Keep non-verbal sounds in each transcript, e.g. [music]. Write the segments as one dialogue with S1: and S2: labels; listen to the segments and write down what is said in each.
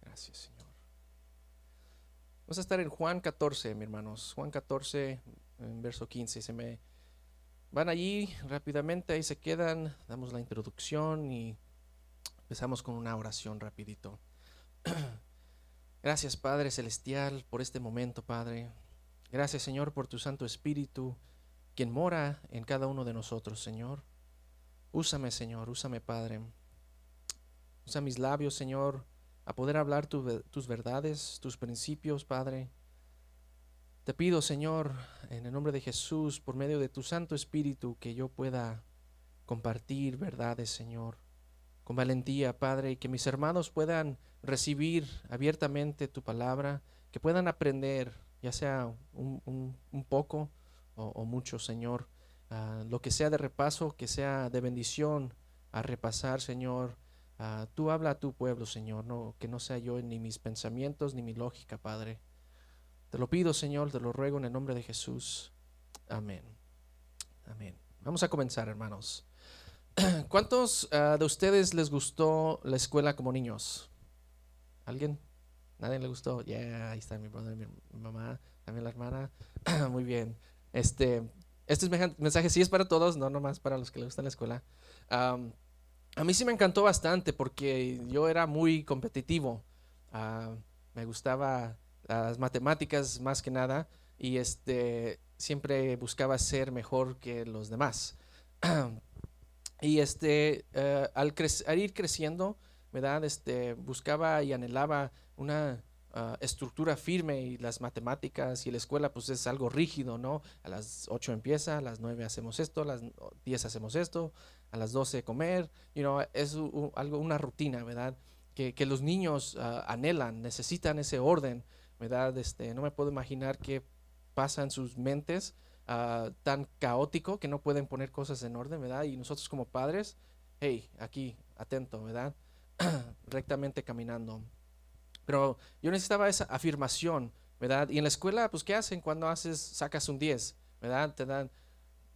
S1: Gracias, Señor. Vamos a estar en Juan 14, mi hermanos. Juan 14, en verso 15. Se me van allí rápidamente, ahí se quedan, damos la introducción y empezamos con una oración rapidito. [clears throat] Gracias, Padre Celestial, por este momento, Padre. Gracias, Señor, por tu Santo Espíritu, quien mora en cada uno de nosotros, Señor. Úsame, Señor, úsame, Padre. Usa mis labios, Señor, a poder hablar tus verdades, tus principios, Padre. Te pido, Señor, en el nombre de Jesús, por medio de tu Santo Espíritu, que yo pueda compartir verdades, Señor, con valentía, Padre, y que mis hermanos puedan recibir abiertamente tu palabra, que puedan aprender, ya sea un, poco o mucho, Señor, Ah, lo que sea de repaso, que sea de bendición a repasar, Señor. Ah, tú habla a tu pueblo, Señor, no, que no sea yo ni mis pensamientos ni mi lógica, Padre. Te lo pido, Señor, te lo ruego en el nombre de Jesús. Amén. Amén. Vamos a comenzar, hermanos. [clears throat] ¿Cuántos ah, de ustedes les gustó la escuela como niños? ¿Alguien? ¿Nadie le gustó? Ya, ahí está mi brother, mi mamá, también la hermana. [clears throat] Muy bien. Este, este mensaje sí es para todos, no nomás para los que les gusta la escuela. A mí sí me encantó bastante porque yo era muy competitivo. Ah, me gustaba las matemáticas más que nada y este siempre buscaba ser mejor que los demás. [clears throat] y este eh, al, al, ir creciendo, ¿verdad? Este buscaba y anhelaba una Ah, estructura firme y las matemáticas y la escuela pues es algo rígido, ¿no? A las 8 empieza, a las 9 hacemos esto, a las 10 hacemos esto, a las 12 comer, you know, es algo, una rutina, ¿verdad? Que, que los niños ah, anhelan, necesitan ese orden, ¿verdad? Este, no me puedo imaginar qué pasa en sus mentes ah, tan caótico que no pueden poner cosas en orden, ¿verdad? Y nosotros como padres, hey, aquí, atento, ¿verdad? [clears throat] Rectamente caminando. Pero yo necesitaba esa afirmación, ¿verdad? Y en la escuela, pues, ¿qué hacen cuando haces, sacas un 10? ¿Verdad? Te dan,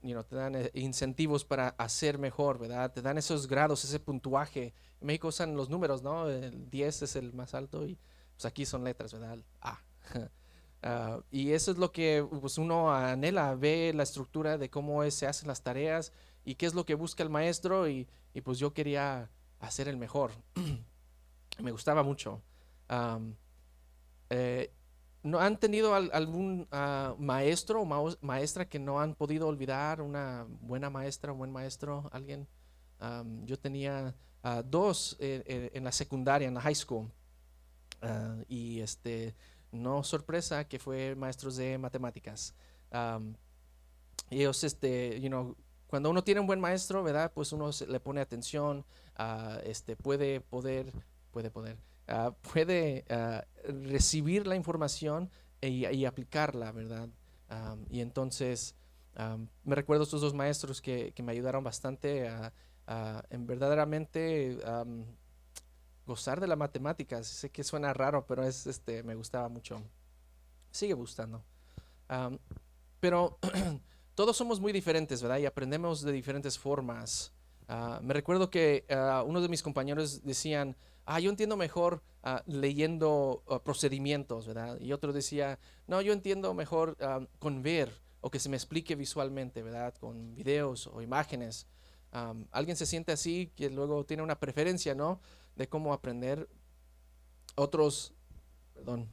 S1: you know, te dan eh, incentivos para hacer mejor, ¿verdad? Te dan esos grados, ese puntuaje. En México usan los números, ¿no? El 10 es el más alto y pues aquí son letras, ¿verdad? A. [laughs] Ah, y eso es lo que pues, uno anhela, ve la estructura de cómo se hacen las tareas y qué es lo que busca el maestro y, y pues yo quería hacer el mejor. [clears throat] Me gustaba mucho. Eh, ¿No han tenido algún ah, maestro o maestra que no han podido olvidar? ¿Una buena maestra, un buen maestro? ¿Alguien? yo tenía ah, dos eh, eh, en la secundaria, en la high school. Ah, y este, no sorpresa que fue maestros de matemáticas. ellos, este, you know, cuando uno tiene un buen maestro, ¿verdad? Pues uno le pone atención, este, puede poder, puede poder, Ah, puede ah, recibir la información y, aplicarla, ¿verdad? y entonces me recuerdo estos dos maestros que, me ayudaron bastante a, en verdaderamente gozar de la matemática. Sé que suena raro, pero es, este, me gustaba mucho. Sigue gustando. pero [clears throat] todos somos muy diferentes, ¿verdad? Y aprendemos de diferentes formas. Ah, me recuerdo que uno de mis compañeros decían, ah, yo entiendo mejor ah, leyendo ah, procedimientos, ¿verdad? Y otro decía, no, yo entiendo mejor ah, con ver o que se me explique visualmente, ¿verdad? Con videos o imágenes. alguien se siente así, que luego tiene una preferencia, ¿no? De cómo aprender. Otros, perdón,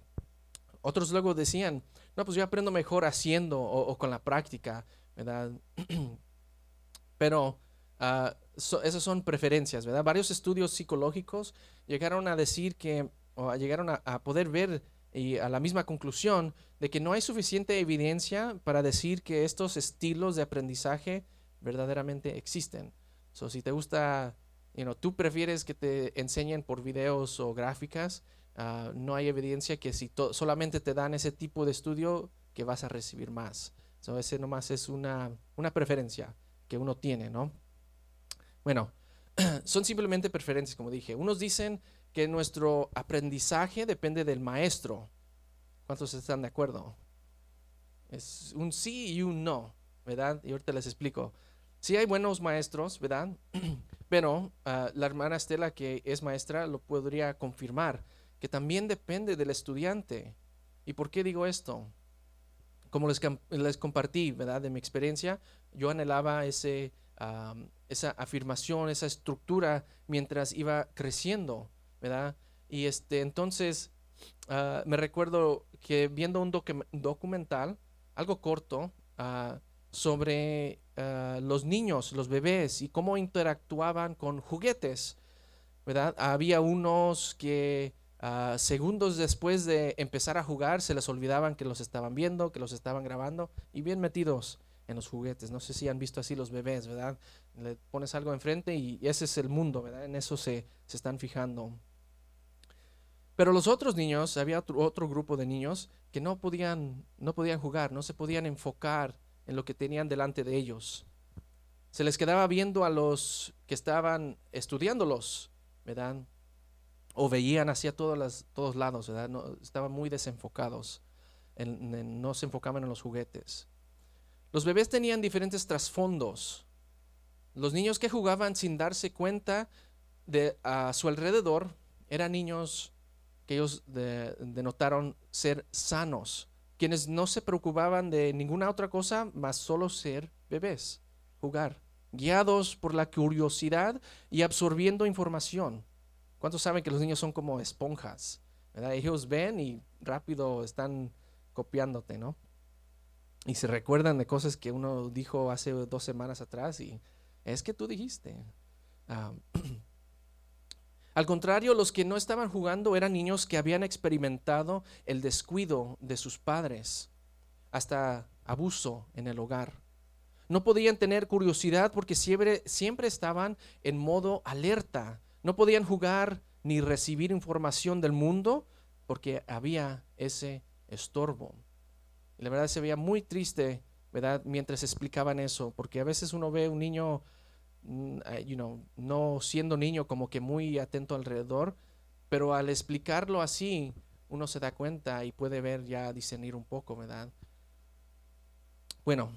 S1: otros luego decían, no, pues yo aprendo mejor haciendo o con la práctica, ¿verdad? [clears throat] Pero esas son preferencias, ¿verdad? Varios estudios psicológicos llegaron a decir que, o llegaron a, poder ver y a la misma conclusión de que no hay suficiente evidencia para decir que estos estilos de aprendizaje verdaderamente existen. So, si te gusta, you tú prefieres que te enseñen por videos o gráficas, ah, no hay evidencia que si solamente te dan ese tipo de estudio, que vas a recibir más. So, ese nomás es una, una preferencia que uno tiene, ¿no? Bueno, [clears throat] son simplemente preferencias, como dije. Unos dicen que nuestro aprendizaje depende del maestro. ¿Cuántos están de acuerdo? Es un sí y un no, ¿verdad? Y ahorita les explico. Sí hay buenos maestros, ¿verdad? [clears throat] Pero ah, la hermana Estela, que es maestra, lo podría confirmar, que también depende del estudiante. ¿Y por qué digo esto? Como les, les compartí, ¿verdad? De mi experiencia, yo anhelaba ese, esa afirmación, esa estructura mientras iba creciendo, ¿verdad? Y este, entonces ah, me recuerdo que viendo un documental, algo corto, ah, sobre ah, los niños, los bebés y cómo interactuaban con juguetes, ¿verdad? Había unos que segundos después de empezar a jugar se les olvidaban que los estaban viendo, que los estaban grabando y bien metidos en los juguetes. No sé si han visto así los bebés, ¿verdad? Le pones algo enfrente y ese es el mundo, ¿verdad? En eso se, se están fijando. Pero los otros niños, había otro, grupo de niños que no podían, no podían jugar, no se podían enfocar en lo que tenían delante de ellos. Se les quedaba viendo a los que estaban estudiándolos, ¿verdad? O veían hacia todos, todos lados, ¿verdad? No, estaban muy desenfocados, no se enfocaban en los juguetes. Los bebés tenían diferentes trasfondos. Los niños que jugaban sin darse cuenta de a su alrededor eran niños que ellos denotaron ser sanos, quienes no se preocupaban de ninguna otra cosa más solo ser bebés, jugar, guiados por la curiosidad y absorbiendo información. ¿Cuántos saben que los niños son como esponjas? Ellos ven y rápido están copiándote, ¿no? Y se recuerdan de cosas que uno dijo hace dos semanas atrás y es que tú dijiste. Ah, [clears throat] al contrario, los que no estaban jugando eran niños que habían experimentado el descuido de sus padres, hasta abuso en el hogar. No podían tener curiosidad porque siempre, siempre estaban en modo alerta. No podían jugar ni recibir información del mundo porque había ese estorbo. Y la verdad se veía muy triste, ¿verdad? Mientras explicaban eso, porque a veces uno ve un niño, mm, you know, no siendo niño como que muy atento alrededor, pero al explicarlo así, uno se da cuenta y puede ver ya discernir un poco, ¿verdad? Bueno,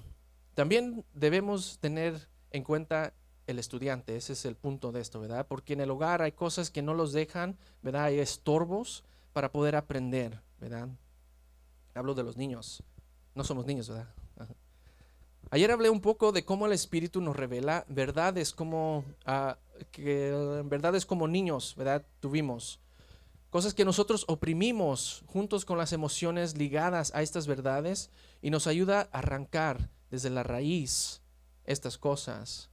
S1: también debemos tener en cuenta el estudiante, ese es el punto de esto, ¿verdad? Porque en el hogar hay cosas que no los dejan, ¿verdad? Hay estorbos para poder aprender, ¿verdad? Hablo de los niños. No somos niños, ¿verdad? Ayer hablé un poco de cómo el Espíritu nos revela verdades como, que, verdades como niños, ¿verdad? Tuvimos. Cosas que nosotros oprimimos juntos con las emociones ligadas a estas verdades y nos ayuda a arrancar desde la raíz estas cosas.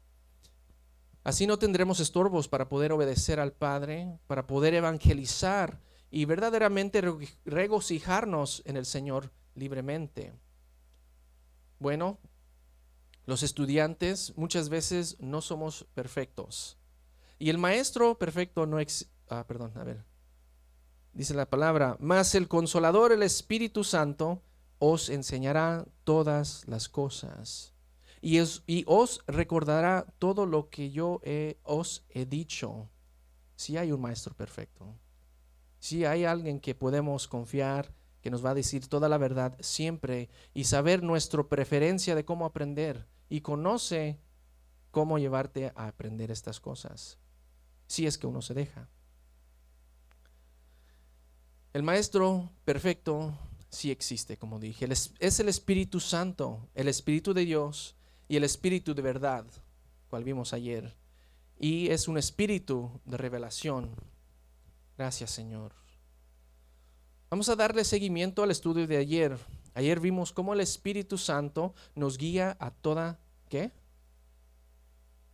S1: Así no tendremos estorbos para poder obedecer al Padre, para poder evangelizar y verdaderamente regocijarnos en el Señor libremente. Bueno, los estudiantes muchas veces no somos perfectos. Y el maestro perfecto no existe. Ah, perdón, a ver. Dice la palabra, mas el consolador, el Espíritu Santo, os enseñará todas las cosas. Y, y os recordará todo lo que yo os he dicho. Si hay un maestro perfecto. Si hay alguien que podemos confiar, que nos va a decir toda la verdad siempre y saber nuestra preferencia de cómo aprender y conoce cómo llevarte a aprender estas cosas, si es que uno se deja. El maestro perfecto sí existe, como dije. Es el Espíritu Santo, el Espíritu de Dios y el Espíritu de verdad, cual vimos ayer. Y es un espíritu de revelación. Gracias, Señor. Vamos a darle seguimiento al estudio de ayer. Ayer vimos cómo el Espíritu Santo nos guía a toda, ¿qué?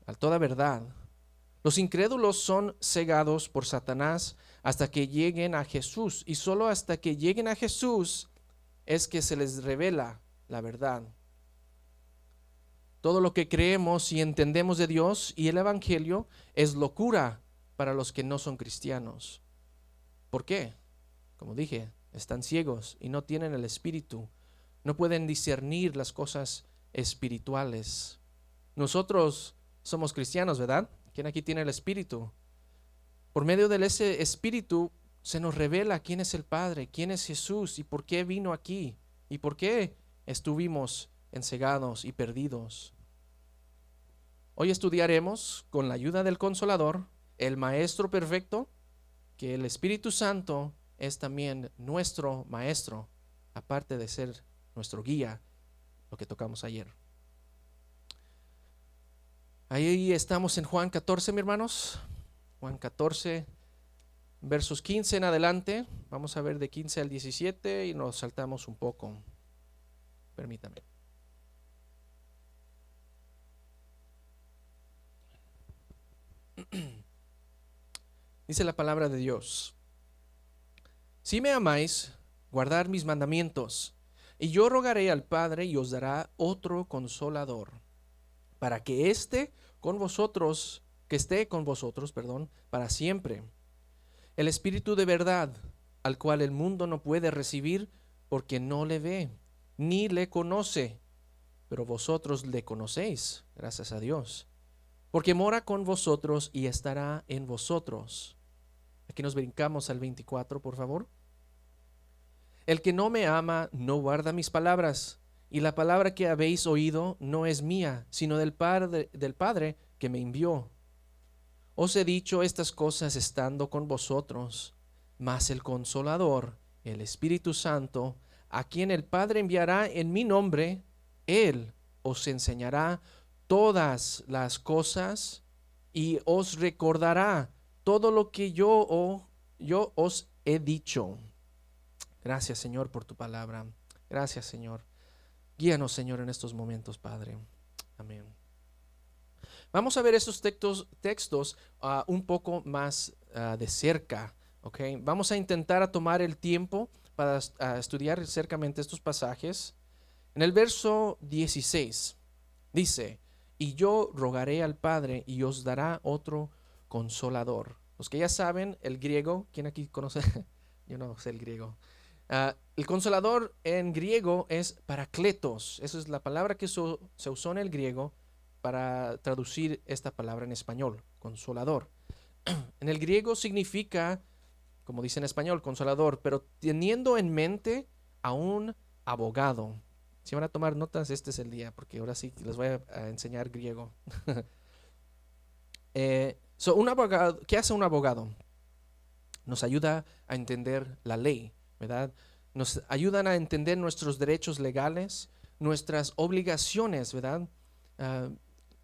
S1: A toda verdad. Los incrédulos son cegados por Satanás hasta que lleguen a Jesús y solo hasta que lleguen a Jesús es que se les revela la verdad. Todo lo que creemos y entendemos de Dios y el Evangelio es locura para los que no son cristianos. ¿Por qué? Como dije, están ciegos y no tienen el espíritu. No pueden discernir las cosas espirituales. Nosotros somos cristianos, ¿verdad? ¿Quién aquí tiene el espíritu? Por medio de ese espíritu se nos revela quién es el Padre, quién es Jesús y por qué vino aquí y por qué estuvimos encegados y perdidos. Hoy estudiaremos con la ayuda del consolador, el Maestro Perfecto, que el Espíritu Santo es también nuestro Maestro, aparte de ser nuestro guía, lo que tocamos ayer. Ahí estamos en Juan 14, mis hermanos. Juan 14, versos 15 en adelante. Vamos a ver de 15 al 17 y nos saltamos un poco. Permítame. [clears throat] Dice la palabra de Dios. Si me amáis, guardar mis mandamientos, y yo rogaré al Padre y os dará otro consolador, para que esté con vosotros, que esté con vosotros, perdón, para siempre. El Espíritu de verdad, al cual el mundo no puede recibir porque no le ve, ni le conoce, pero vosotros le conocéis, gracias a Dios porque mora con vosotros y estará en vosotros. Aquí nos brincamos al 24, por favor. El que no me ama no guarda mis palabras, y la palabra que habéis oído no es mía, sino del Padre, del Padre que me envió. Os he dicho estas cosas estando con vosotros, mas el consolador, el Espíritu Santo, a quien el Padre enviará en mi nombre, Él os enseñará todas las cosas y os recordará todo lo que yo, yo os he dicho. Gracias Señor por tu palabra. Gracias Señor. Guíanos Señor en estos momentos, Padre. Amén. Vamos a ver estos textos, textos ah, un poco más ah, de cerca. Vamos a intentar a tomar el tiempo para estudiar cercamente estos pasajes. En el verso 16 dice, y yo rogaré al Padre y os dará otro consolador. Los que ya saben el griego, ¿quién aquí conoce? [laughs] yo no sé el griego. Ah, el consolador en griego es paracletos. Esa es la palabra que se usó en el griego para traducir esta palabra en español, consolador. [clears throat] en el griego significa, como dice en español, consolador, pero teniendo en mente a un abogado. Si van a tomar notas, este es el día, porque ahora sí les voy a, enseñar griego. [laughs] eh, un abogado, ¿Qué hace un abogado? Nos ayuda a entender la ley, ¿verdad? Nos ayudan a entender nuestros derechos legales, nuestras obligaciones, ¿verdad? Ah,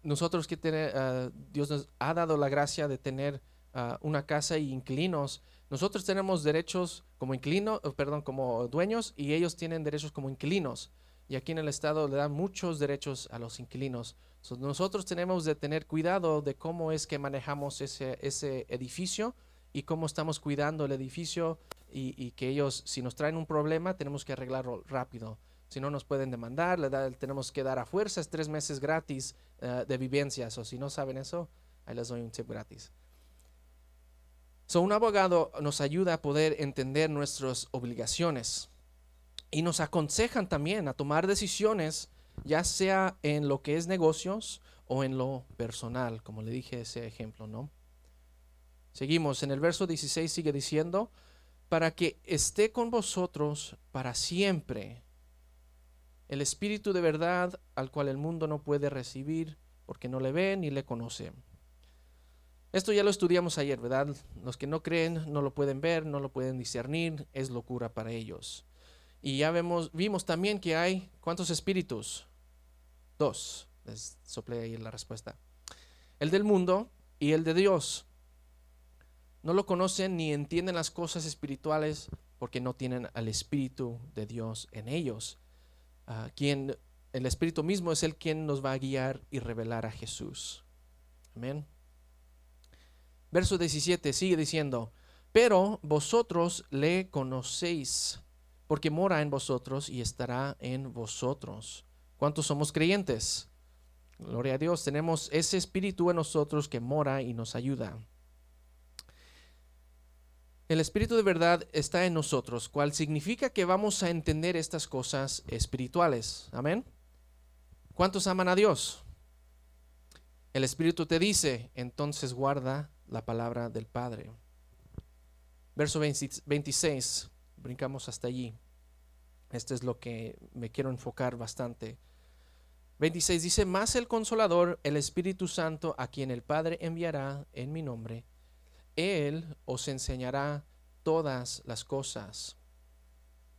S1: nosotros que tener, ah, Dios nos ha dado la gracia de tener ah, una casa y inquilinos. Nosotros tenemos derechos como inquilinos, perdón, como dueños y ellos tienen derechos como inquilinos y aquí en el Estado le dan muchos derechos a los inquilinos. nosotros tenemos de tener cuidado de cómo es que manejamos ese, ese edificio y cómo estamos cuidando el edificio y, que ellos, si nos traen un problema, tenemos que arreglarlo rápido. Si no, nos pueden demandar, le tenemos que dar a fuerzas tres meses gratis eh, de vivencias. O si no saben eso, ahí les doy un tip gratis. So, un abogado nos ayuda a poder entender nuestras obligaciones y nos aconsejan también a tomar decisiones, ya sea en lo que es negocios o en lo personal, como le dije ese ejemplo, ¿no? Seguimos, en el verso 16 sigue diciendo, para que esté con vosotros para siempre el Espíritu de verdad al cual el mundo no puede recibir porque no le ve ni le conoce. Esto ya lo estudiamos ayer, ¿verdad? Los que no creen no lo pueden ver, no lo pueden discernir, es locura para ellos. Y ya vemos, vimos también que hay, ¿cuántos espíritus? Dos. Les soplé ahí la respuesta. El del mundo y el de Dios. No lo conocen ni entienden las cosas espirituales porque no tienen al Espíritu de Dios en ellos. Uh, quien, el Espíritu mismo es el quien nos va a guiar y revelar a Jesús. Amén. Verso 17 sigue diciendo, pero vosotros le conocéis porque mora en vosotros y estará en vosotros. ¿Cuántos somos creyentes? Gloria a Dios, tenemos ese espíritu en nosotros que mora y nos ayuda. El espíritu de verdad está en nosotros, cual significa que vamos a entender estas cosas espirituales. Amén. ¿Cuántos aman a Dios? El espíritu te dice, entonces guarda la palabra del Padre. Verso 26. Brincamos hasta allí. Este es lo que me quiero enfocar bastante. 26 dice, más el consolador, el Espíritu Santo, a quien el Padre enviará en mi nombre, Él os enseñará todas las cosas.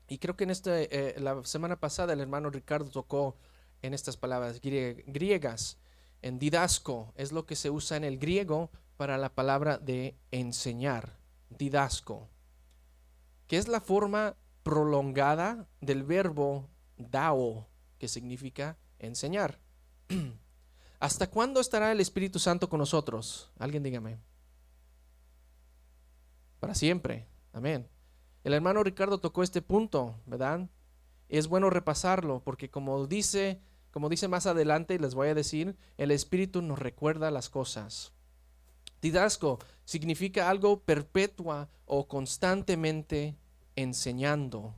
S1: Y creo que en este, eh, la semana pasada el hermano Ricardo tocó en estas palabras griegas, en didasco, es lo que se usa en el griego para la palabra de enseñar, didasco, que es la forma prolongada del verbo dao, que significa enseñar. [clears throat] ¿Hasta cuándo estará el Espíritu Santo con nosotros? Alguien dígame. Para siempre. Amén. El hermano Ricardo tocó este punto, ¿verdad? Es bueno repasarlo porque como dice, como dice más adelante, les voy a decir, el Espíritu nos recuerda las cosas. Didasco significa algo perpetua o constantemente enseñando.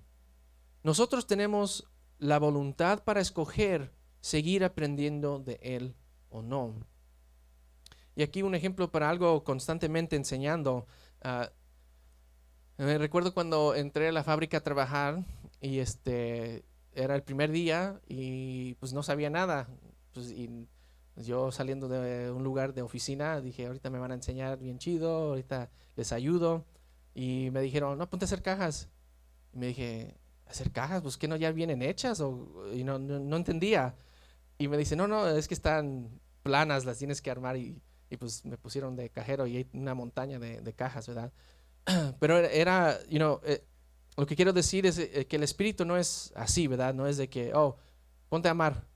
S1: Nosotros tenemos la voluntad para escoger seguir aprendiendo de Él o no. Y aquí un ejemplo para algo constantemente enseñando. Ah, me recuerdo cuando entré a la fábrica a trabajar y este era el primer día y pues no sabía nada. Pues, yo saliendo de un lugar de oficina dije, ahorita me van a enseñar bien chido, ahorita les ayudo. Y me dijeron, no, ponte a hacer cajas. Y me dije, ¿hacer cajas? Pues que no ya vienen hechas o y no, no entendía. Y me dice, no, no, es que están planas, las tienes que armar. Y, y pues me pusieron de cajero y hay una montaña de, de cajas, ¿verdad? [clears throat] Pero era, you know, eh, lo que quiero decir es eh, que el espíritu no es así, ¿verdad? No es de que, oh, ponte a amar.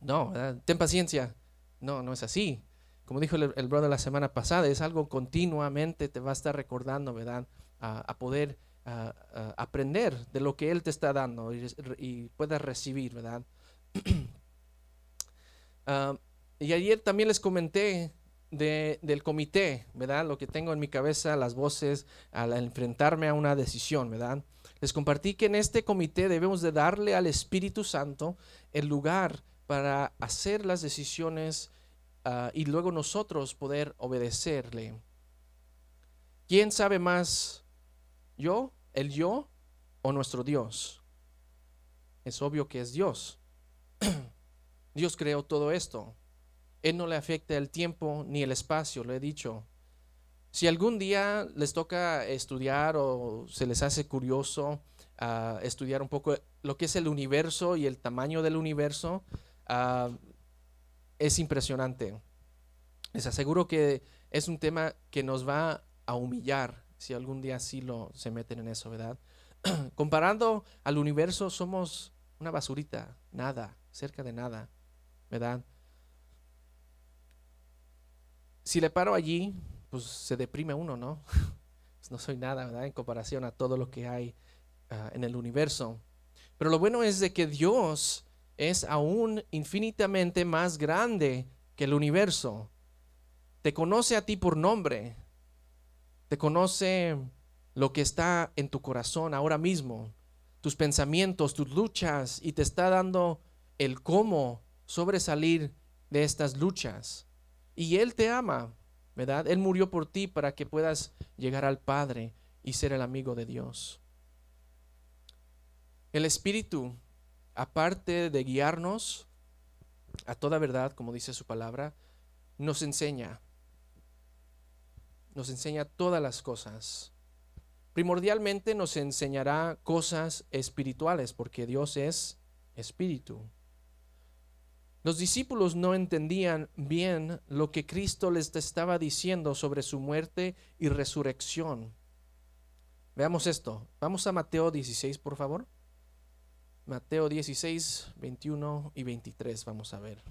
S1: No, ten paciencia. No, no es así. Como dijo el, brother la semana pasada, es algo continuamente te va a estar recordando, ¿verdad? A, poder aprender de lo que Él te está dando y, y puedas recibir, ¿verdad? [clears throat] Ah, y ayer también les comenté del comité, ¿verdad? Lo que tengo en mi cabeza, las voces al enfrentarme a una decisión, ¿verdad? Les compartí que en este comité debemos de darle al Espíritu Santo el lugar para hacer las decisiones ah, y luego nosotros poder obedecerle. ¿Quién sabe más? ¿Yo? ¿El yo? ¿O nuestro Dios? Es obvio que es Dios. [clears throat] Dios creó todo esto. Él no le afecta el tiempo ni el espacio, lo he dicho. Si algún día les toca estudiar o se les hace curioso uh, estudiar un poco lo que es el universo y el tamaño del universo, uh, es impresionante. Les aseguro que es un tema que nos va a humillar si algún día sí lo se meten en eso, ¿verdad? [clears throat] Comparando al universo, somos una basurita, nada, cerca de nada. ¿verdad? Si le paro allí, pues se deprime uno, ¿no? [laughs] Pues no soy nada, ¿verdad? En comparación a todo lo que hay ah, en el universo. Pero lo bueno es de que Dios es aún infinitamente más grande que el universo. Te conoce a ti por nombre. Te conoce lo que está en tu corazón ahora mismo, tus pensamientos, tus luchas, y te está dando el cómo sobresalir de estas luchas. Y Él te ama, ¿verdad? Él murió por ti para que puedas llegar al Padre y ser el amigo de Dios. El Espíritu, aparte de guiarnos a toda verdad, como dice su palabra, nos enseña. Nos enseña todas las cosas. Primordialmente nos enseñará cosas espirituales, porque Dios es espíritu. Los discípulos no entendían bien lo que Cristo les estaba diciendo sobre su muerte y resurrección. Veamos esto. Vamos a Mateo 16, por favor. Mateo 16, 21 y 23. Vamos a ver.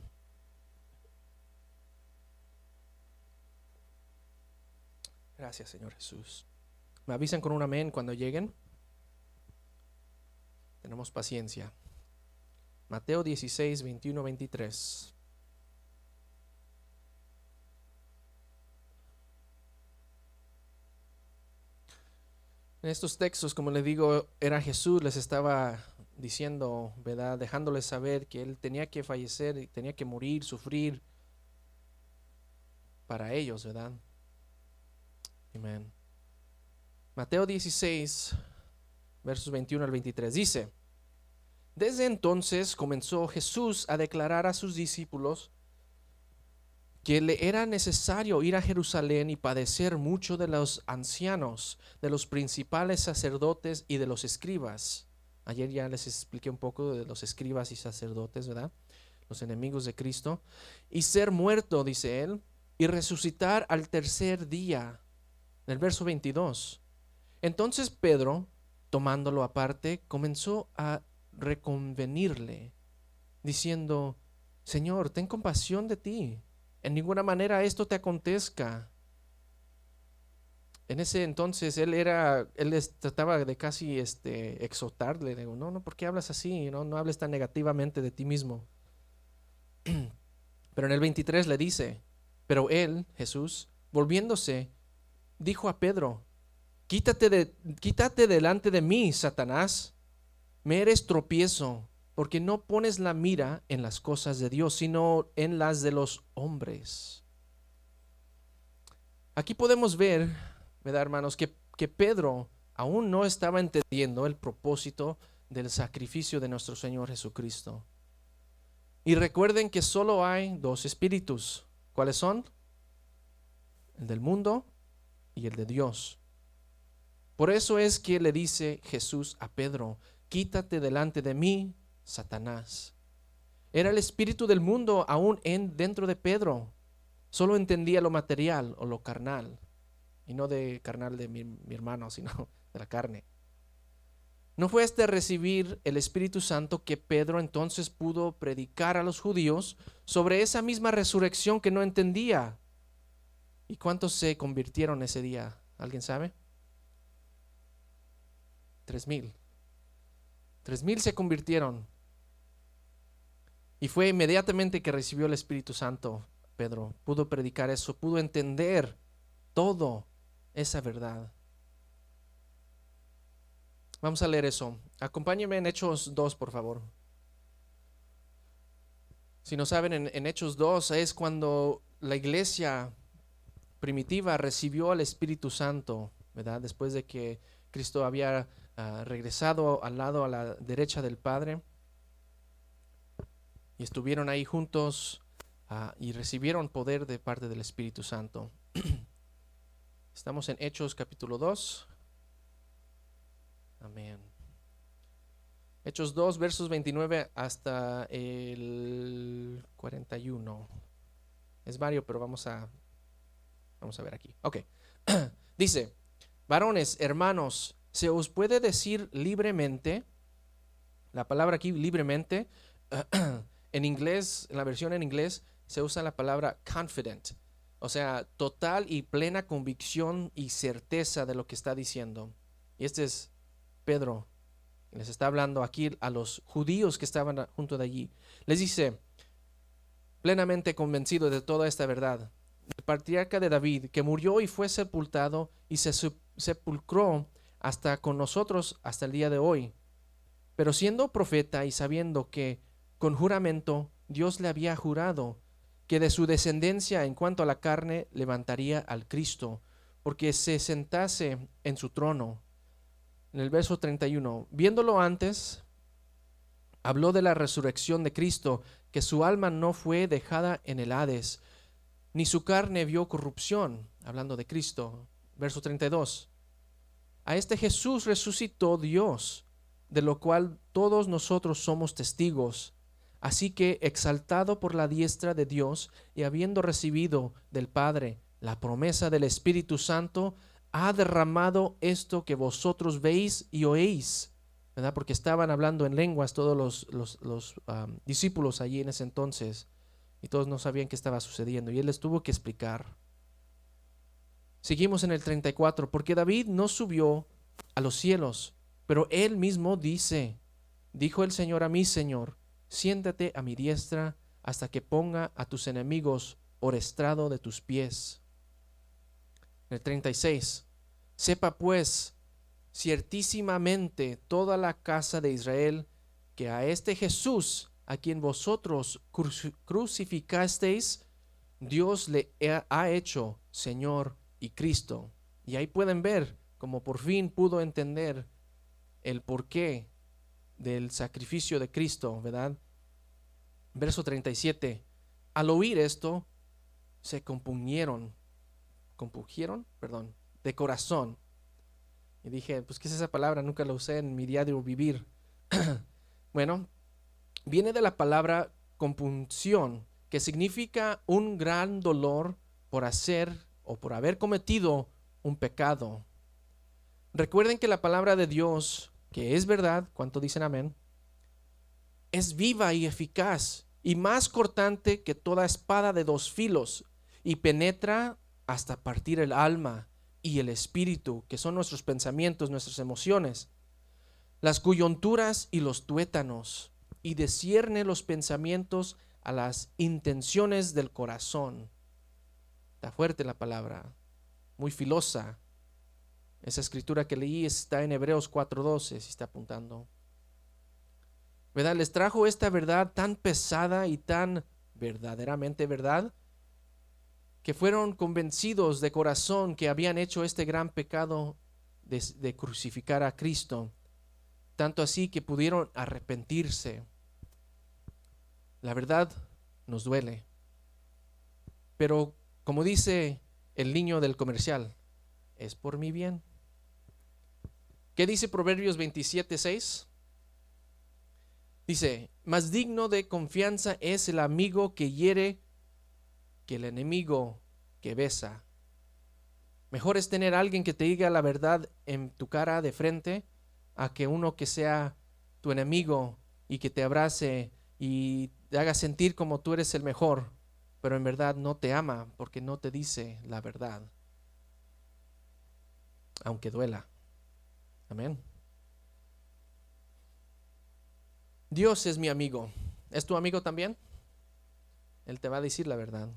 S1: Gracias, Señor Jesús. Me avisan con un amén cuando lleguen. Tenemos paciencia. Mateo 16, 21, 23. En estos textos, como les digo, era Jesús, les estaba diciendo, ¿verdad? Dejándoles saber que Él tenía que fallecer, tenía que morir, sufrir para ellos, ¿verdad? Amén. Mateo 16, versos 21 al 23. Dice, Desde entonces comenzó Jesús a declarar a sus discípulos que le era necesario ir a Jerusalén y padecer mucho de los ancianos, de los principales sacerdotes y de los escribas. Ayer ya les expliqué un poco de los escribas y sacerdotes, ¿verdad? Los enemigos de Cristo. Y ser muerto, dice él, y resucitar al tercer día. En el verso 22. Entonces Pedro, tomándolo aparte, comenzó a reconvenirle, diciendo, Señor, ten compasión de ti, en ninguna manera esto te acontezca. En ese entonces él era, él trataba de casi este, exhortarle, digo, no, no, ¿por qué hablas así? No, no hables tan negativamente de ti mismo. [clears throat] Pero en el 23 le dice, pero él, Jesús, volviéndose, dijo a Pedro, quítate, de, quítate delante de mí, Satanás, me eres tropiezo, porque no pones la mira en las cosas de Dios, sino en las de los hombres. Aquí podemos ver, ¿verdad, hermanos?, que, que Pedro aún no estaba entendiendo el propósito del sacrificio de nuestro Señor Jesucristo. Y recuerden que solo hay dos espíritus. ¿Cuáles son? El del mundo y el de Dios. Por eso es que le dice Jesús a Pedro, quítate delante de mí, Satanás. Era el espíritu del mundo aún en, dentro de Pedro. Solo entendía lo material o lo carnal. Y no de carnal de mi, mi hermano, [laughs] sino de la carne. No fue este recibir el Espíritu Santo que Pedro entonces pudo predicar a los judíos sobre esa misma resurrección que no entendía. ¿Y cuántos se convirtieron ese día? ¿Alguien sabe? Tres mil. Tres mil se convirtieron. Y fue inmediatamente que recibió el Espíritu Santo, Pedro. Pudo predicar eso, pudo entender todo esa verdad. Vamos a leer eso. Acompáñenme en Hechos 2, por favor. Si no saben, en, Hechos 2 es cuando la iglesia primitiva recibió al Espíritu Santo, ¿verdad? Después de que Cristo había Ah, regresado al lado a la derecha del Padre y estuvieron ahí juntos ah, y recibieron poder de parte del Espíritu Santo. [clears throat] Estamos en Hechos capítulo 2. Amén. Hechos 2, versos 29 hasta el 41. Es varios, pero vamos a, vamos a ver aquí. Ok. [clears throat] Dice, varones, hermanos, se os puede decir libremente, la palabra aquí libremente, [clears throat] en inglés, en la versión en inglés, se usa la palabra confident, o sea, total y plena convicción y certeza de lo que está diciendo. Y este es Pedro, les está hablando aquí a los judíos que estaban junto de allí. Les dice, plenamente convencido de toda esta verdad, el patriarca de David, que murió y fue sepultado y se sepulcró hasta con nosotros hasta el día de hoy. Pero siendo profeta y sabiendo que con juramento Dios le había jurado que de su descendencia en cuanto a la carne levantaría al Cristo, porque se sentase en su trono. En el verso 31, viéndolo antes, habló de la resurrección de Cristo, que su alma no fue dejada en el Hades, ni su carne vio corrupción, hablando de Cristo. Verso 32, a este Jesús resucitó Dios, de lo cual todos nosotros somos testigos. Así que, exaltado por la diestra de Dios y habiendo recibido del Padre la promesa del Espíritu Santo, ha derramado esto que vosotros veis y oéis. ¿verdad? Porque estaban hablando en lenguas todos los, los, discípulos allí en ese entonces y todos no sabían qué estaba sucediendo y él les tuvo que explicar. Seguimos en el 34, porque David no subió a los cielos, pero él mismo dice, dijo el Señor a mi Señor, siéntate a mi diestra hasta que ponga a tus enemigos por estrado de tus pies. En el 36, sepa pues ciertísimamente toda la casa de Israel que a este Jesús, a quien vosotros crucificasteis, Dios le ha hecho Señor y Cristo. Y ahí pueden ver como por fin pudo entender el por qué del sacrificio de Cristo, ¿verdad? Verso 37. Al oír esto, se compungieron, compungieron, perdón, de corazón. Y dije, pues, ¿qué es esa palabra? Nunca la usé en mi diario vivir. [clears throat] bueno, viene de la palabra compunción, que significa un gran dolor por hacer o por haber cometido un pecado. Recuerden que la palabra de Dios, que es verdad, ¿cuánto dicen amén? Es viva y eficaz y más cortante que toda espada de dos filos y penetra hasta partir el alma y el espíritu, que son nuestros pensamientos, nuestras emociones, las coyunturas y los tuétanos, y descierne los pensamientos a las intenciones del corazón. Está fuerte la palabra, muy filosa. Esa escritura que leí está en Hebreos 4:12, si está apuntando. ¿Verdad? Les trajo esta verdad tan pesada y tan verdaderamente verdad que fueron convencidos de corazón que habían hecho este gran pecado de, de crucificar a Cristo, tanto así que pudieron arrepentirse. La verdad nos duele, pero como dice el niño del comercial, es por mi bien. ¿Qué dice Proverbios 27, 6? Dice, más digno de confianza es el amigo que hiere que el enemigo que besa. Mejor es tener a alguien que te diga la verdad en tu cara de frente a que uno que sea tu enemigo y que te abrace y te haga sentir como tú eres el mejor pero en verdad no te ama porque no te dice la verdad, aunque duela. Amén. Dios es mi amigo. ¿Es tu amigo también? Él te va a decir la verdad.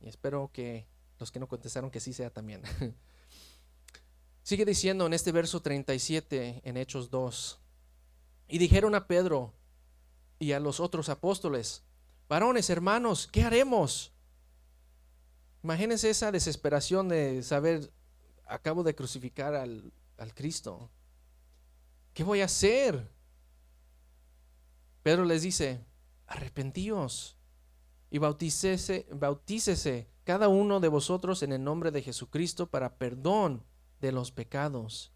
S1: Y espero que los que no contestaron que sí sea también. [laughs] Sigue diciendo en este verso 37 en Hechos 2. Y dijeron a Pedro y a los otros apóstoles, Varones, hermanos, ¿qué haremos? Imagínense esa desesperación de saber, acabo de crucificar al, Cristo. ¿Qué voy a hacer? Pedro les dice, arrepentíos y bautícese, bautícese cada uno de vosotros en el nombre de Jesucristo para perdón de los pecados.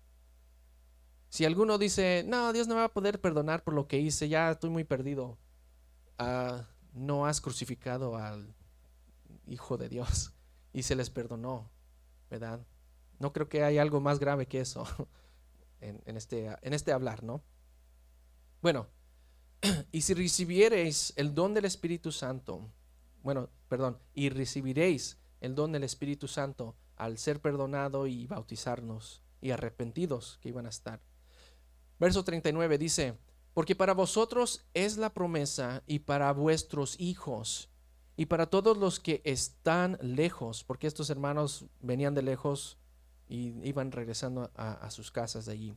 S1: Si alguno dice, no, Dios no me va a poder perdonar por lo que hice, ya estoy muy perdido. Ah, no has crucificado al Hijo de Dios y se les perdonó, ¿verdad? No creo que haya algo más grave que eso [laughs] en, este, en este hablar, ¿no? Bueno, [clears throat] y si recibiereis el don del Espíritu Santo, bueno, perdón, y recibiréis el don del Espíritu Santo al ser perdonado y bautizarnos y arrepentidos que iban a estar. Verso 39 dice, porque para vosotros es la promesa y para vuestros hijos y para todos los que están lejos, porque estos hermanos venían de lejos y iban regresando a, sus casas de allí.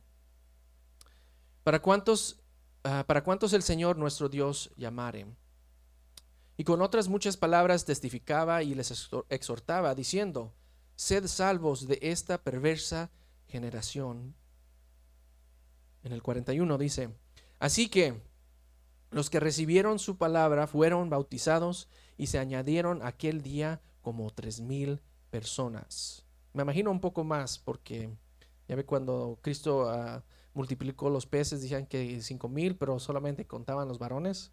S1: Para cuántos, ah, para el Señor nuestro Dios llamare. Y con otras muchas palabras testificaba y les exhortaba, diciendo, sed salvos de esta perversa generación. En el 41 dice, Así que los que recibieron su palabra fueron bautizados y se añadieron aquel día como tres mil personas. Me imagino un poco más porque ya ve cuando Cristo ah, multiplicó los peces, decían que cinco mil, pero solamente contaban los varones.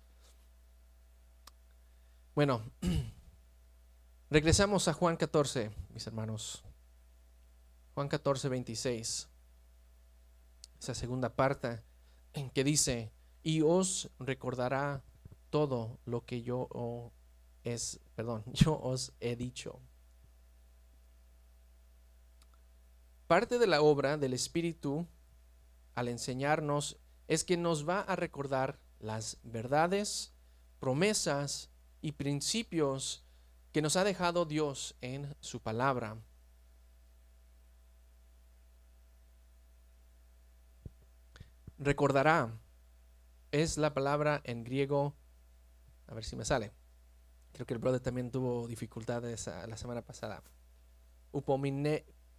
S1: Bueno, [clears throat] regresamos a Juan 14, mis hermanos. Juan 14, 26. Esa segunda parte en que dice, y os recordará todo lo que yo es, perdón, [laughs] yo os he dicho. Parte de la obra del Espíritu al enseñarnos es que nos va a recordar las verdades, promesas y principios que nos ha dejado Dios en su palabra. Recordará es la palabra en griego, a ver si me sale. Creo que el brother también tuvo dificultades la semana pasada.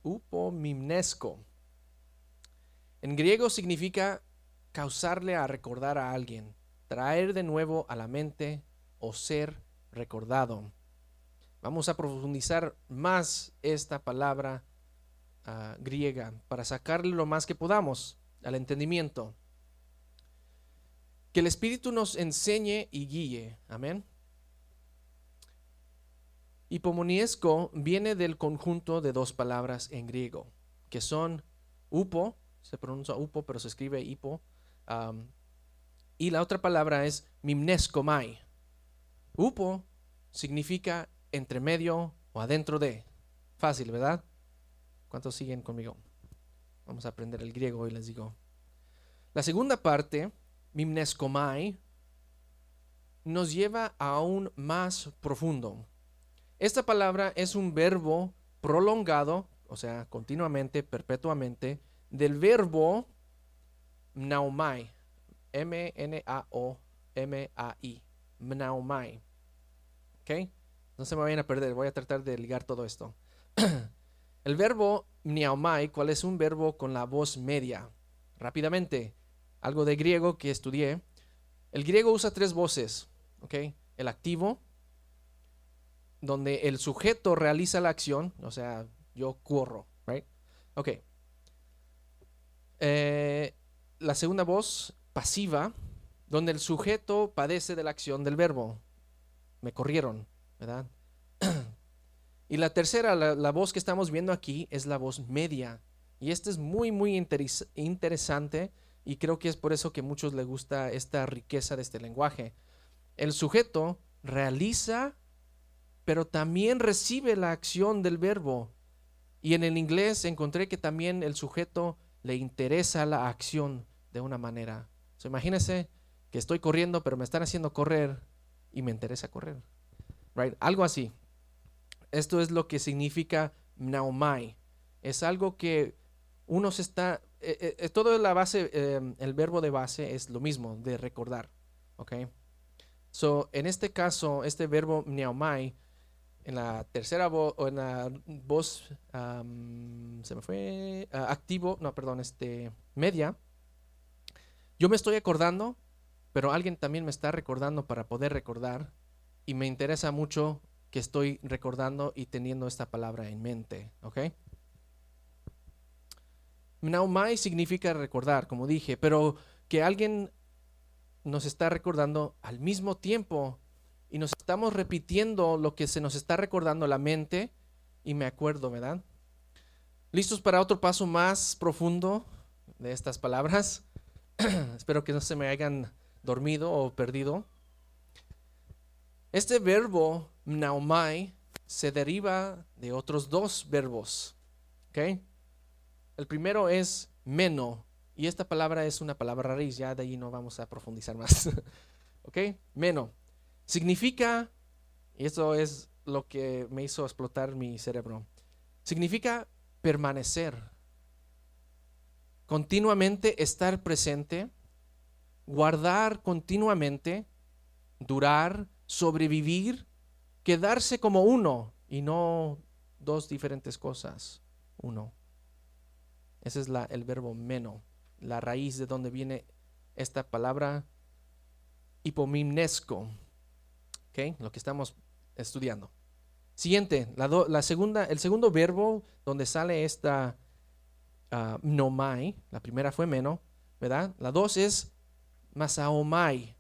S1: upomimnesco. En En griego significa causarle a recordar a alguien, traer de nuevo a la mente o ser recordado. Vamos a profundizar más esta palabra ah, griega para sacarle lo más que podamos al entendimiento. Que el Espíritu nos enseñe y guíe. Amén. Hipomoniesco viene del conjunto de dos palabras en griego, que son upo, se pronuncia upo, pero se escribe hipo, y la otra palabra es mimnescomai. Upo significa entre medio o adentro de. Fácil, ¿verdad? ¿Cuántos siguen conmigo? Vamos a aprender el griego y les digo. La segunda parte, mimnescomai, nos lleva aún más profundo. Esta palabra es un verbo prolongado, o sea, continuamente, perpetuamente, del verbo naumai, M-N-A-O-M-A-I, mnaumai. ¿Ok? No se me vayan a perder, voy a tratar de ligar todo esto. [clears throat] El verbo mnaumai, ¿cuál es un verbo con la voz media? Rápidamente, algo de griego que estudié. El griego usa tres voces, ¿ok? El activo, donde el sujeto realiza la acción, o sea, yo corro, right? Ok. Eh, la segunda voz, pasiva, donde el sujeto padece de la acción del verbo. Me corrieron, ¿verdad? [clears throat] y la tercera, la, voz que estamos viendo aquí, es la voz media. Y esta es muy, muy interesante y creo que es por eso que a muchos les gusta esta riqueza de este lenguaje. El sujeto realiza pero también recibe la acción del verbo. Y en el inglés encontré que también el sujeto le interesa la acción de una manera. So, imagínense que estoy corriendo, pero me están haciendo correr y me interesa correr. Right? Algo así. Esto es lo que significa naumai. Es algo que uno se está. Eh, eh, eh todo la base, el verbo de base es lo mismo, de recordar. ¿Ok? So, en este caso, este verbo naumai en la tercera voz, o en la voz, se me fue, ah, activo, no, perdón, este, media, yo me estoy acordando, pero alguien también me está recordando para poder recordar, y me interesa mucho que estoy recordando y teniendo esta palabra en mente, ¿ok? Naumai significa recordar, como dije, pero que alguien nos está recordando al mismo tiempo y nos estamos repitiendo lo que se nos está recordando la mente y me acuerdo, ¿verdad? ¿Listos para otro paso más profundo de estas palabras? [clears throat] Espero que no se me hayan dormido o perdido. Este verbo naumai se deriva de otros dos verbos. ¿ok? El primero es meno, y esta palabra es una palabra raíz, ya de ahí no vamos a profundizar más. [laughs] ¿Ok? Meno. Significa, y esto es lo que me hizo explotar mi cerebro, significa permanecer, continuamente estar presente, guardar continuamente, durar, sobrevivir, quedarse como uno y no dos diferentes cosas, uno. Ese es la, el verbo meno, la raíz de donde viene esta palabra hipomimnesco lo que estamos estudiando. Siguiente, la, segunda, el segundo verbo donde sale esta uh, nomai, la primera fue meno, ¿verdad? La dos es masaomai,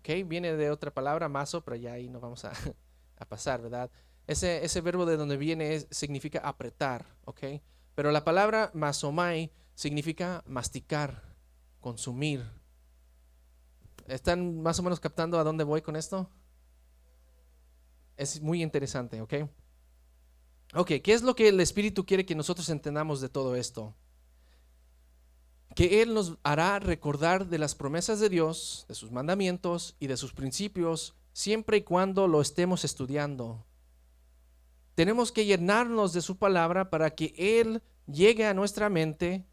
S1: ¿ok? Viene de otra palabra, maso, pero ya ahí no vamos a, [laughs] pasar, ¿verdad? Ese, ese, verbo de donde viene significa apretar, ¿ok? Pero la palabra masomai significa masticar, consumir. ¿Están más o menos captando a dónde voy con esto? Es muy interesante, ¿ok? Ok, ¿qué es lo que el Espíritu quiere que nosotros entendamos de todo esto? Que Él nos hará recordar de las promesas de Dios, de sus mandamientos y de sus principios, siempre y cuando lo estemos estudiando. Tenemos que llenarnos de su palabra para que Él llegue a nuestra mente.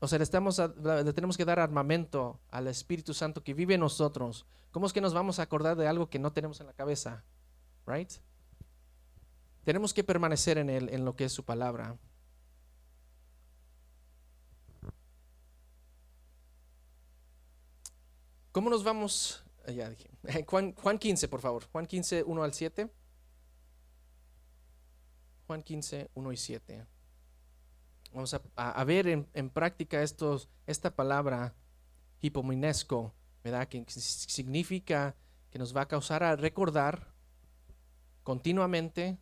S1: O sea, le, estamos a, le tenemos que dar armamento al Espíritu Santo que vive en nosotros. ¿Cómo es que nos vamos a acordar de algo que no tenemos en la cabeza? Right? Tenemos que permanecer en él, en lo que es su palabra. ¿Cómo nos vamos? Ah, ya dije. [laughs] Juan, Juan 15, por favor. Juan 15, 1 al 7. Juan 15, 1 y 7. Vamos a, a- ver en, en práctica estos, esta palabra hipominesco, ¿verdad? Que significa que nos va a causar a recordar continuamente,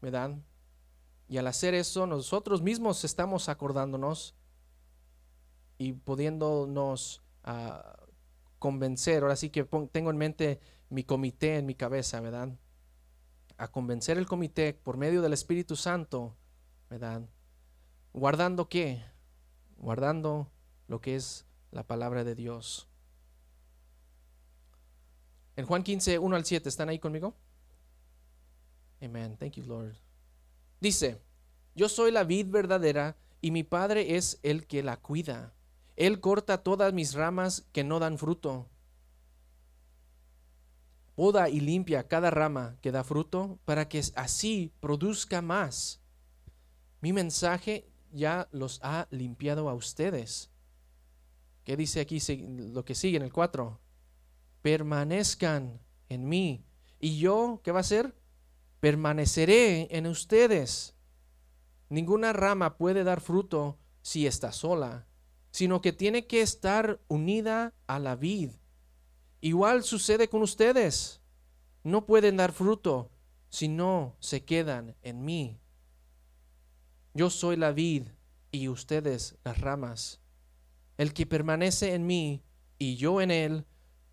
S1: ¿verdad? Y al hacer eso, nosotros mismos estamos acordándonos y pudiéndonos ah, convencer. Ahora sí que tengo en mente mi comité en mi cabeza, ¿verdad? A convencer el comité por medio del Espíritu Santo, ¿verdad? Guardando qué? Guardando lo que es la palabra de Dios. En Juan 15, 1 al 7, ¿están ahí conmigo? Amen. Thank you, Lord. Dice, yo soy la vid verdadera y mi Padre es el que la cuida. Él corta todas mis ramas que no dan fruto. Poda y limpia cada rama que da fruto para que así produzca más. Mi mensaje ya los ha limpiado a ustedes. ¿Qué dice aquí lo que sigue en el 4? Permanezcan en mí. ¿Y yo qué va a hacer? Permaneceré en ustedes. Ninguna rama puede dar fruto si está sola, sino que tiene que estar unida a la vid. Igual sucede con ustedes. No pueden dar fruto si no se quedan en mí. Yo soy la vid y ustedes las ramas. El que permanece en mí y yo en él,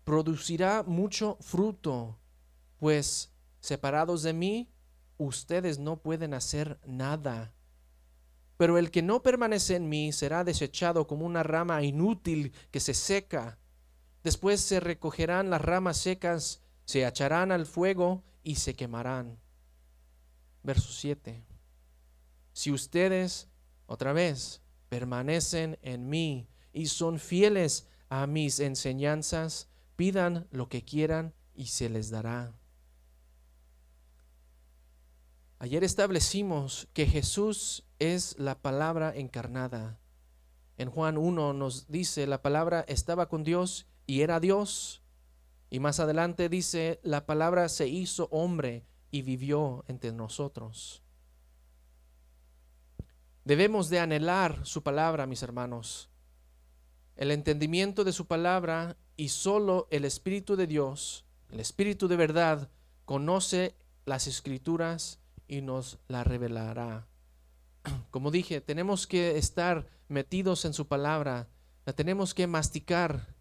S1: producirá mucho fruto, pues separados de mí, ustedes no pueden hacer nada. Pero el que no permanece en mí será desechado como una rama inútil que se seca. Después se recogerán las ramas secas, se echarán al fuego y se quemarán. Verso 7. Si ustedes, otra vez, permanecen en mí y son fieles a mis enseñanzas, pidan lo que quieran y se les dará. Ayer establecimos que Jesús es la palabra encarnada. En Juan 1 nos dice, la palabra estaba con Dios y era Dios. Y más adelante dice, la palabra se hizo hombre y vivió entre nosotros. Debemos de anhelar su palabra, mis hermanos. El entendimiento de su palabra y solo el Espíritu de Dios, el Espíritu de verdad, conoce las escrituras y nos la revelará. [clears throat] Como dije, tenemos que estar metidos en su palabra, la tenemos que masticar.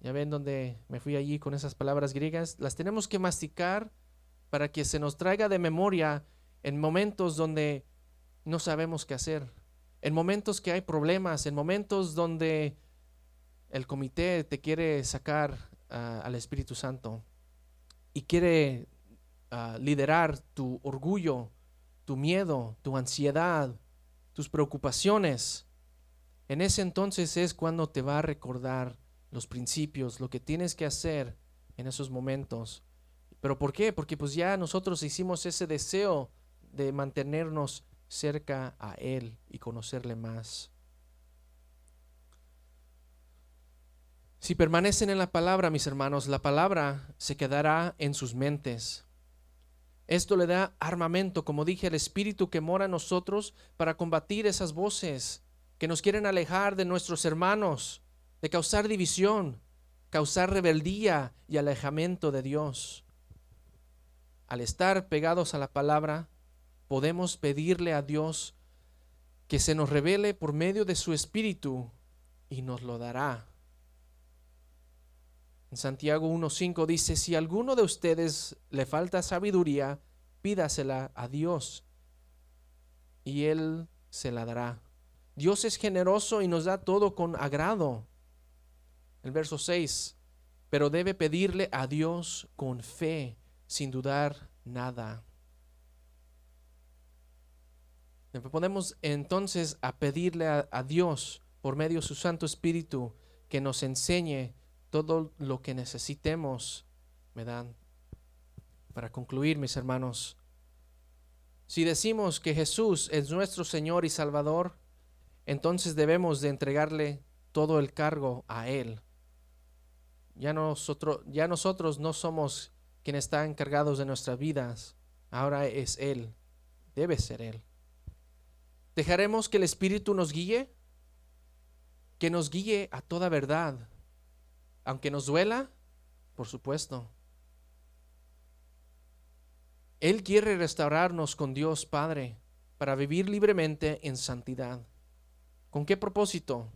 S1: Ya ven donde me fui allí con esas palabras griegas, las tenemos que masticar para que se nos traiga de memoria en momentos donde no sabemos qué hacer, en momentos que hay problemas, en momentos donde el comité te quiere sacar uh, al Espíritu Santo y quiere uh, liderar tu orgullo, tu miedo, tu ansiedad, tus preocupaciones. En ese entonces es cuando te va a recordar los principios, lo que tienes que hacer en esos momentos. ¿Pero por qué? Porque pues ya nosotros hicimos ese deseo de mantenernos cerca a Él y conocerle más. Si permanecen en la palabra, mis hermanos, la palabra se quedará en sus mentes. Esto le da armamento, como dije, al Espíritu que mora en nosotros para combatir esas voces que nos quieren alejar de nuestros hermanos, de causar división, causar rebeldía y alejamiento de Dios. Al estar pegados a la palabra, podemos pedirle a Dios que se nos revele por medio de su Espíritu y nos lo dará. En Santiago 1.5 dice, si alguno de ustedes le falta sabiduría, pídasela a Dios y Él se la dará. Dios es generoso y nos da todo con agrado. El verso 6, pero debe pedirle a Dios con fe, sin dudar nada. Podemos entonces a pedirle a, Dios por medio de su Santo Espíritu que nos enseñe todo lo que necesitemos, me dan. Para concluir, mis hermanos, si decimos que Jesús es nuestro Señor y Salvador, entonces debemos de entregarle todo el cargo a Él. Ya nosotros, ya nosotros no somos quienes están encargados de nuestras vidas, ahora es Él, debe ser Él. ¿Dejaremos que el Espíritu nos guíe? Que nos guíe a toda verdad, aunque nos duela, por supuesto. Él quiere restaurarnos con Dios Padre para vivir libremente en santidad. ¿Con qué propósito?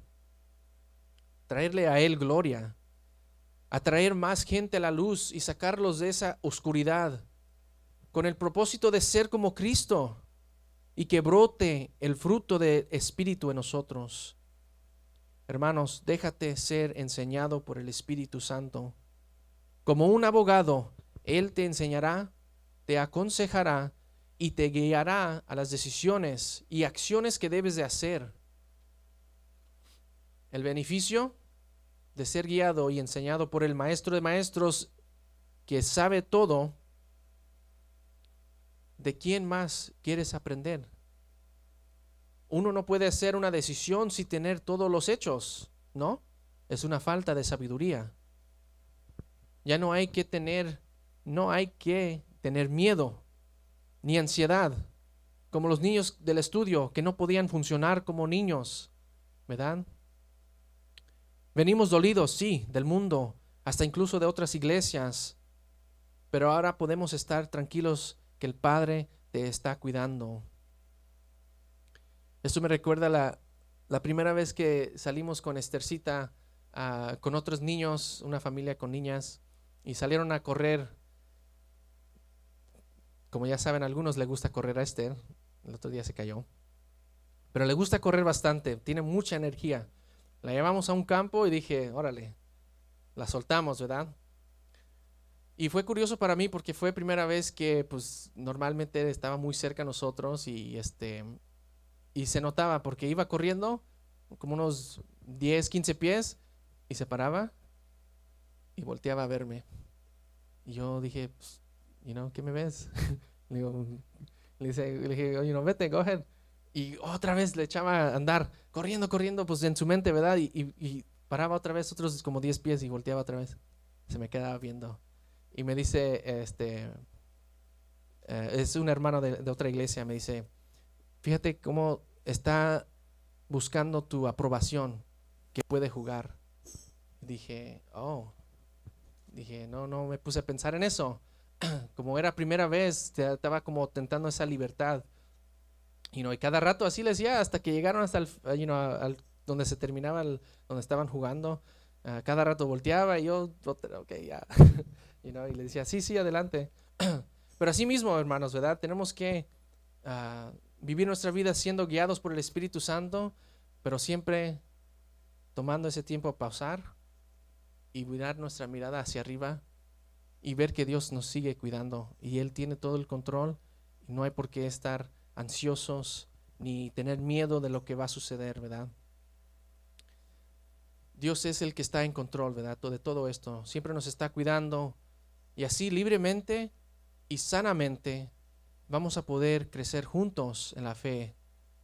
S1: Traerle a Él gloria, atraer más gente a la luz y sacarlos de esa oscuridad, con el propósito de ser como Cristo y que brote el fruto del Espíritu en nosotros. Hermanos, déjate ser enseñado por el Espíritu Santo. Como un abogado, Él te enseñará, te aconsejará y te guiará a las decisiones y acciones que debes de hacer. El beneficio de ser guiado y enseñado por el Maestro de Maestros que sabe todo, ¿de quién más quieres aprender? Uno no puede hacer una decisión sin tener todos los hechos, ¿no? Es una falta de sabiduría. Ya no hay que tener, no hay que tener miedo ni ansiedad, como los niños del estudio que no podían funcionar como niños, ¿verdad? Venimos dolidos, sí, del mundo, hasta incluso de otras iglesias, pero ahora podemos estar tranquilos que el Padre te está cuidando. Esto me recuerda la, la primera vez que salimos con Estercita, uh, con otros niños, una familia con niñas, y salieron a correr. Como ya saben, algunos le gusta correr a Esther, el otro día se cayó, pero le gusta correr bastante, tiene mucha energía. La llevamos a un campo y dije, órale, la soltamos, ¿verdad? Y fue curioso para mí porque fue primera vez que pues normalmente estaba muy cerca a nosotros y este y se notaba porque iba corriendo como unos 10, 15 pies y se paraba y volteaba a verme. Y yo dije, pues, you know, ¿qué me ves? [laughs] le, digo, le, dije, oye, no, vete, go ahead. Y otra vez le echaba a andar, corriendo, corriendo, pues en su mente, ¿verdad? Y, paraba otra vez, otros como 10 pies y volteaba otra vez. Se me quedaba viendo. Y me dice, este, eh, es un hermano de, otra iglesia, me dice, fíjate cómo está buscando tu aprobación, que puede jugar. Dije, oh, dije, no, no me puse a pensar en eso. [clears throat] Como era primera vez, estaba como tentando esa libertad y cada rato así le decía hasta que llegaron hasta el, al, donde se terminaba, donde estaban jugando. Uh, cada rato volteaba y yo, ok, ya. [laughs] y le decía, sí, sí, adelante. [clears throat] Pero así mismo, hermanos, ¿verdad? Tenemos que uh, vivir nuestra vida siendo guiados por el Espíritu Santo, pero siempre tomando ese tiempo a pausar y mirar nuestra mirada hacia arriba y ver que Dios nos sigue cuidando y Él tiene todo el control y no hay por qué estar ansiosos ni tener miedo de lo que va a suceder, ¿verdad? Dios es el que está en control, ¿verdad? De todo esto. Siempre nos está cuidando y así libremente y sanamente vamos a poder crecer juntos en la fe,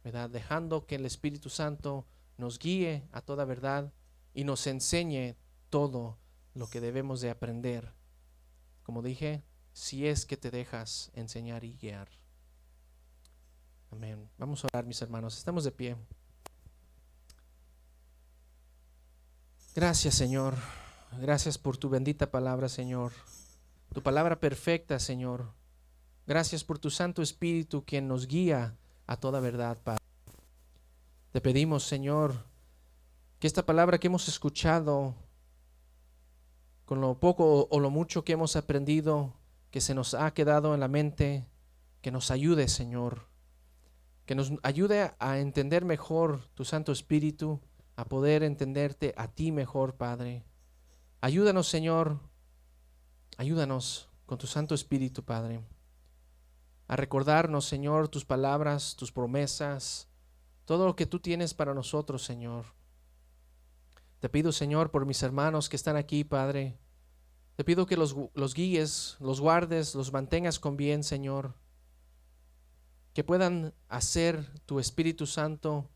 S1: ¿verdad? Dejando que el Espíritu Santo nos guíe a toda verdad y nos enseñe todo lo que debemos de aprender. Como dije, si es que te dejas enseñar y guiar. Amén. Vamos a orar, mis hermanos. Estamos de pie. Gracias, Señor. Gracias por tu bendita palabra, Señor. Tu palabra perfecta, Señor. Gracias por tu Santo Espíritu, quien nos guía a toda verdad, Padre. Te pedimos, Señor, que esta palabra que hemos escuchado, con lo poco o lo mucho que hemos aprendido, que se nos ha quedado en la mente, que nos ayude, Señor, que nos ayude a entender mejor tu Santo Espíritu, a poder entenderte a ti mejor, Padre. Ayúdanos, Señor, ayúdanos con tu Santo Espíritu, Padre, a recordarnos, Señor, tus palabras, tus promesas, todo lo que tú tienes para nosotros, Señor. Te pido, Señor, por mis hermanos que están aquí, Padre. Te pido que los, guíes, los guardes, los mantengas con bien, Señor que puedan hacer tu Espíritu Santo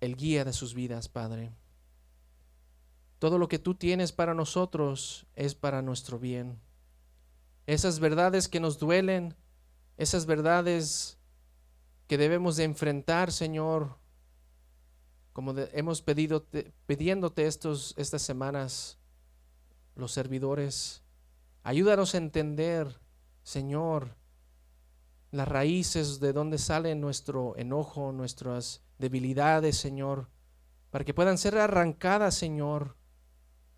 S1: el guía de sus vidas, Padre. Todo lo que tú tienes para nosotros es para nuestro bien. Esas verdades que nos duelen, esas verdades que debemos de enfrentar, Señor, como hemos pedido, pidiéndote estos, estas semanas, los servidores, ayúdanos a entender, Señor, las raíces de donde sale nuestro enojo, nuestras debilidades, Señor, para que puedan ser arrancadas, Señor,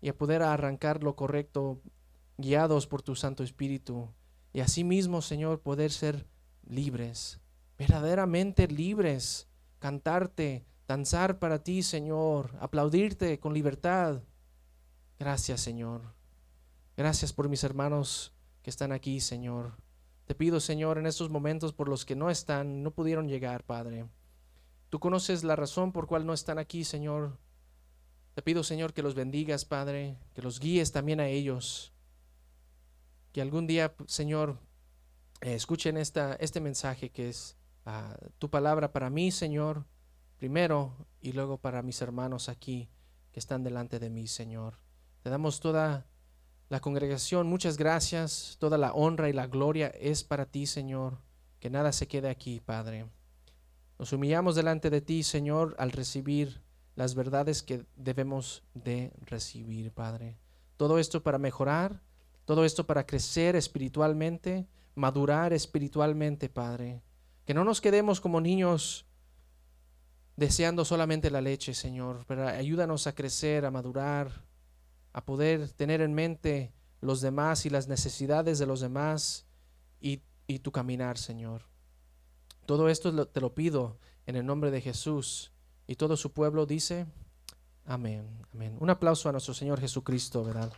S1: y a poder arrancar lo correcto, guiados por tu Santo Espíritu, y asimismo, Señor, poder ser libres, verdaderamente libres, cantarte, danzar para ti, Señor, aplaudirte con libertad. Gracias, Señor. Gracias por mis hermanos que están aquí, Señor. Te pido, Señor, en estos momentos por los que no están, no pudieron llegar, Padre. Tú conoces la razón por cual no están aquí, Señor. Te pido, Señor, que los bendigas, Padre, que los guíes también a ellos. Que algún día, Señor, eh, escuchen esta, este mensaje que es ah, tu palabra para mí, Señor, primero, y luego para mis hermanos aquí que están delante de mí, Señor. Te damos toda la congregación, muchas gracias. Toda la honra y la gloria es para ti, Señor. Que nada se quede aquí, Padre. Nos humillamos delante de ti, Señor, al recibir las verdades que debemos de recibir, Padre. Todo esto para mejorar, todo esto para crecer espiritualmente, madurar espiritualmente, Padre. Que no nos quedemos como niños deseando solamente la leche, Señor, pero ayúdanos a crecer, a madurar, a poder tener en mente los demás y las necesidades de los demás y, tu caminar, Señor. Todo esto te lo pido en el nombre de Jesús. Y todo su pueblo dice, amén, amén. Un aplauso a nuestro Señor Jesucristo, ¿verdad?